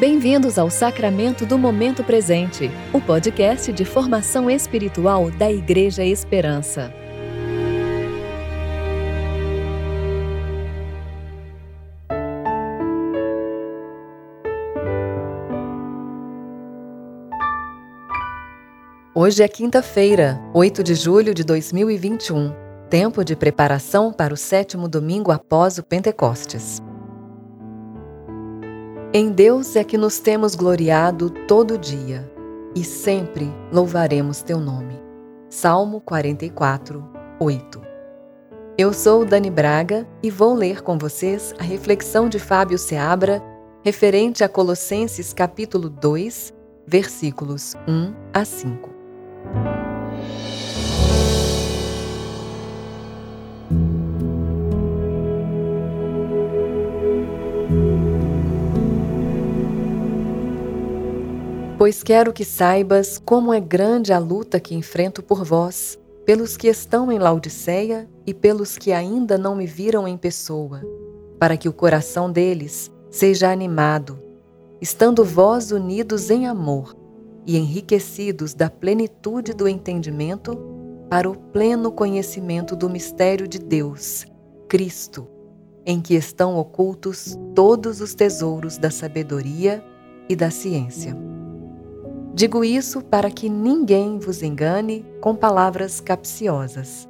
Bem-vindos ao Sacramento do Momento Presente, o podcast de formação espiritual da Igreja Esperança. Hoje é quinta-feira, 8 de julho de 2021, tempo de preparação para o sétimo domingo após o Pentecostes. Em Deus é que nos temos gloriado todo dia, e sempre louvaremos teu nome. Salmo 44, 8. Eu sou Dani Braga e vou ler com vocês a reflexão de Fábio Seabra referente a Colossenses capítulo 2, versículos 1 a 5. Pois quero que saibas como é grande a luta que enfrento por vós, pelos que estão em Laodiceia e pelos que ainda não me viram em pessoa, para que o coração deles seja animado, estando vós unidos em amor e enriquecidos da plenitude do entendimento para o pleno conhecimento do mistério de Deus, Cristo, em que estão ocultos todos os tesouros da sabedoria e da ciência. Digo isso para que ninguém vos engane com palavras capciosas.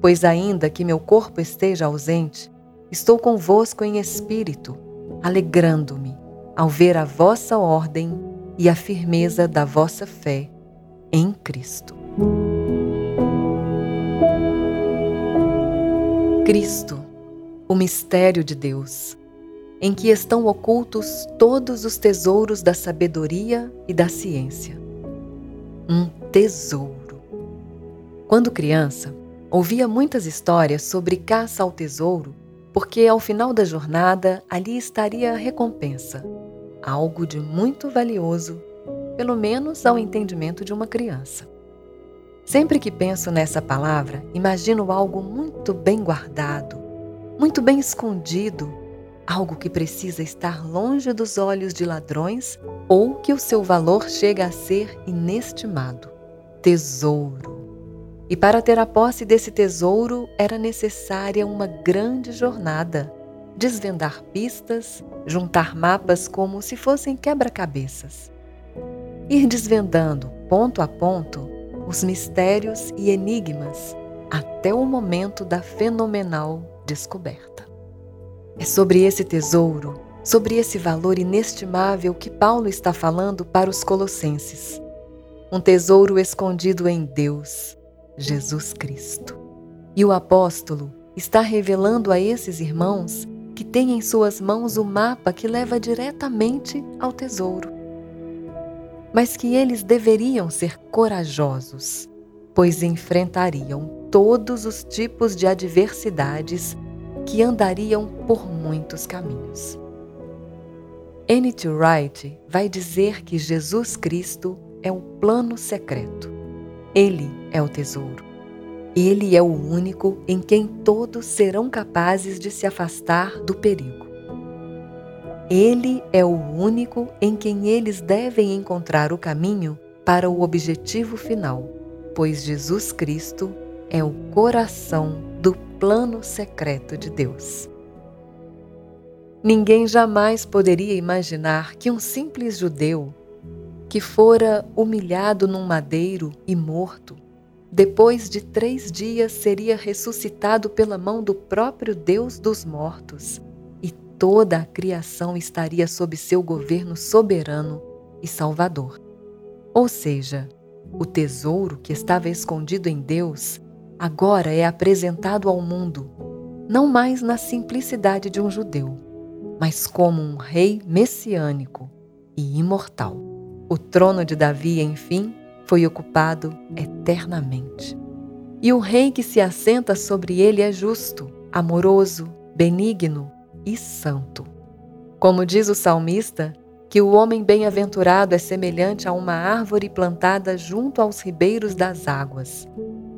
Pois, ainda que meu corpo esteja ausente, estou convosco em espírito, alegrando-me ao ver a vossa ordem e a firmeza da vossa fé em Cristo. Cristo, o mistério de Deus em que estão ocultos todos os tesouros da sabedoria e da ciência. Um tesouro. Quando criança, ouvia muitas histórias sobre caça ao tesouro, porque ao final da jornada ali estaria a recompensa, algo de muito valioso, pelo menos ao entendimento de uma criança. Sempre que penso nessa palavra, imagino algo muito bem guardado, muito bem escondido algo que precisa estar longe dos olhos de ladrões ou que o seu valor chega a ser inestimado. Tesouro. E para ter a posse desse tesouro era necessária uma grande jornada, desvendar pistas, juntar mapas como se fossem quebra-cabeças. Ir desvendando, ponto a ponto, os mistérios e enigmas até o momento da fenomenal descoberta. É sobre esse tesouro, sobre esse valor inestimável que Paulo está falando para os Colossenses. Um tesouro escondido em Deus, Jesus Cristo. E o apóstolo está revelando a esses irmãos que têm em suas mãos o mapa que leva diretamente ao tesouro. Mas que eles deveriam ser corajosos, pois enfrentariam todos os tipos de adversidades que andariam por muitos caminhos. N.T. Wright vai dizer que Jesus Cristo é o plano secreto. Ele é o tesouro. Ele é o único em quem todos serão capazes de se afastar do perigo. Ele é o único em quem eles devem encontrar o caminho para o objetivo final, pois Jesus Cristo é o coração do plano secreto de Deus. Ninguém jamais poderia imaginar que um simples judeu, que fora humilhado num madeiro e morto, depois de três dias seria ressuscitado pela mão do próprio Deus dos mortos e toda a criação estaria sob seu governo soberano e salvador. Ou seja, o tesouro que estava escondido em Deus agora é apresentado ao mundo, não mais na simplicidade de um judeu, mas como um rei messiânico e imortal. O trono de Davi, enfim, foi ocupado eternamente. E o rei que se assenta sobre ele é justo, amoroso, benigno e santo. Como diz o salmista, que o homem bem-aventurado é semelhante a uma árvore plantada junto aos ribeiros das águas,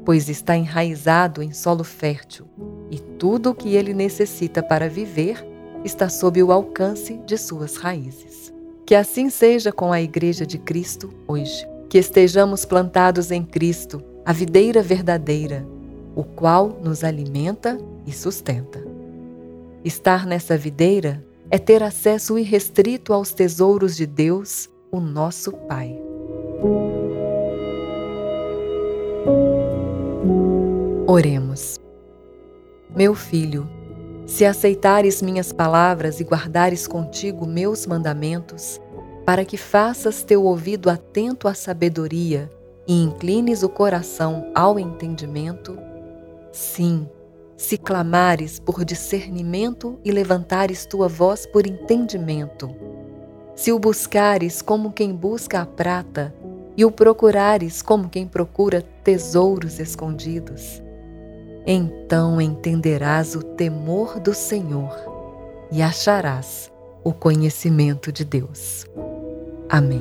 pois está enraizado em solo fértil e tudo o que ele necessita para viver está sob o alcance de suas raízes. Que assim seja com a Igreja de Cristo hoje. Que estejamos plantados em Cristo, a videira verdadeira, o qual nos alimenta e sustenta. Estar nessa videira é ter acesso irrestrito aos tesouros de Deus, o nosso Pai. Oremos. Meu filho, se aceitares minhas palavras e guardares contigo meus mandamentos, para que faças teu ouvido atento à sabedoria e inclines o coração ao entendimento, sim, se clamares por discernimento e levantares tua voz por entendimento, se o buscares como quem busca a prata e o procurares como quem procura tesouros escondidos, então entenderás o temor do Senhor e acharás o conhecimento de Deus. Amém.